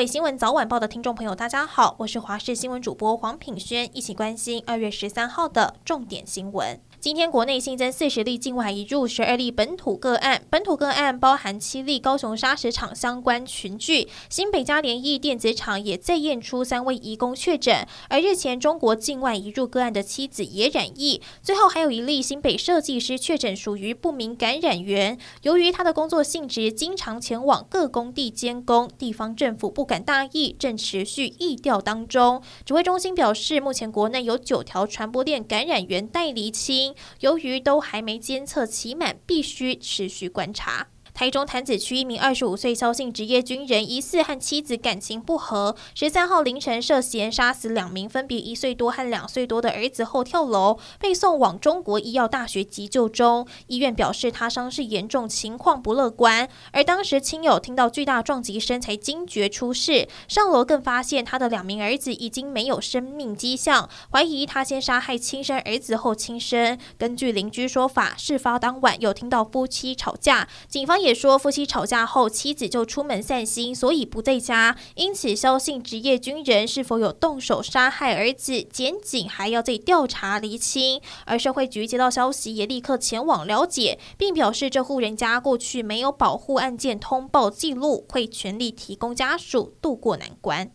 位新闻早晚报的听众朋友，大家好，我是华视新闻主播黄品轩，一起关心二月十三号的重点新闻。今天国内新增四十例境外移入，十二例本土个案。本土个案包含七例高雄砂石厂相关群聚，新北嘉联益电子厂也再验出三位移工确诊。而日前中国境外移入个案的妻子也染疫。最后还有一例新北设计师确诊，属于不明感染源。由于他的工作性质经常前往各工地监工，地方政府不敢大意，正持续疫调当中。指挥中心表示，目前国内有九条传播链感染源待厘清。由于都还没监测期满，必须持续观察。台中潭子区一名二十五岁萧姓职业军人，疑似和妻子感情不和，十三号凌晨涉嫌杀死两名分别一岁多和两岁多的儿子后跳楼，被送往中国医药大学急救中。医院表示他伤势严重，情况不乐观。而当时亲友听到巨大撞击声才惊觉出事，上楼更发现他的两名儿子已经没有生命迹象，怀疑他先杀害亲生儿子后轻生。根据邻居说法，事发当晚有听到夫妻吵架，警方也。说夫妻吵架后，妻子就出门散心，所以不在家。因此，相信职业军人是否有动手杀害儿子，检警还要再调查厘清。而社会局接到消息，也立刻前往了解，并表示这户人家过去没有保护案件通报记录，会全力提供家属渡过难关。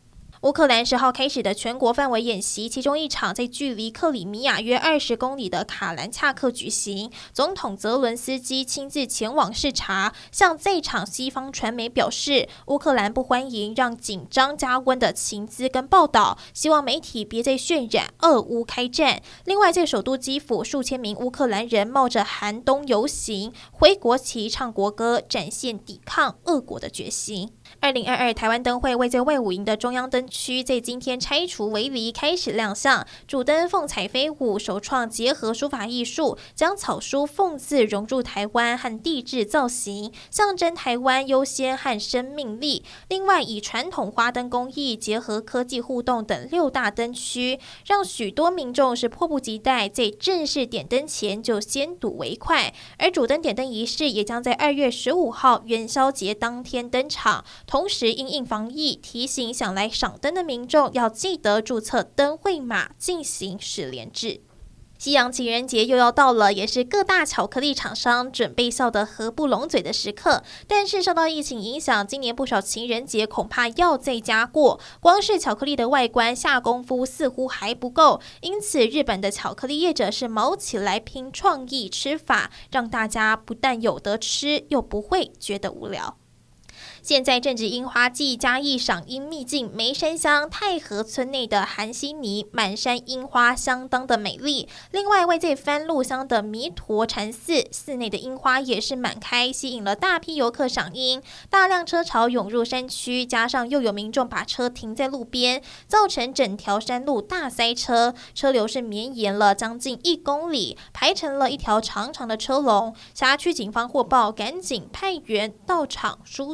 乌克兰十号开始的全国范围演习，其中一场在距离克里米亚约二十公里的卡兰恰克举行。总统泽伦斯基亲自前往视察，向在场西方传媒表示，乌克兰不欢迎让紧张加温的情资跟报道，希望媒体别再渲染俄乌开战。另外，在首都基辅，数千名乌克兰人冒着寒冬游行，挥国旗、唱国歌，展现抵抗俄国的决心。二零二二台湾灯会位在卫武营的中央灯区，在今天拆除围篱开始亮相，主灯凤彩飞舞，首创结合书法艺术，将草书“凤”字融入台湾和地质造型，象征台湾优先和生命力。另外，以传统花灯工艺结合科技互动等六大灯区，让许多民众是迫不及待在正式点灯前就先睹为快。而主灯点灯仪式也将在二月十五号元宵节当天登场。同时，因应防疫，提醒想来赏灯的民众要记得注册灯会码，进行实联制。西洋情人节又要到了，也是各大巧克力厂商准备笑得合不拢嘴的时刻。但是受到疫情影响，今年不少情人节恐怕要在家过。光是巧克力的外观下功夫似乎还不够，因此日本的巧克力业者是卯起来拼创意吃法，让大家不但有得吃，又不会觉得无聊。现在正值樱花季，嘉义赏樱秘境梅山乡太和村内的韩稀泥满山樱花相当的美丽。另外，位在番路乡的弥陀禅寺寺内的樱花也是满开，吸引了大批游客赏樱。大量车潮涌入山区，加上又有民众把车停在路边，造成整条山路大塞车，车流是绵延了将近一公里，排成了一条长长的车龙。辖区警方获报，赶紧派员到场疏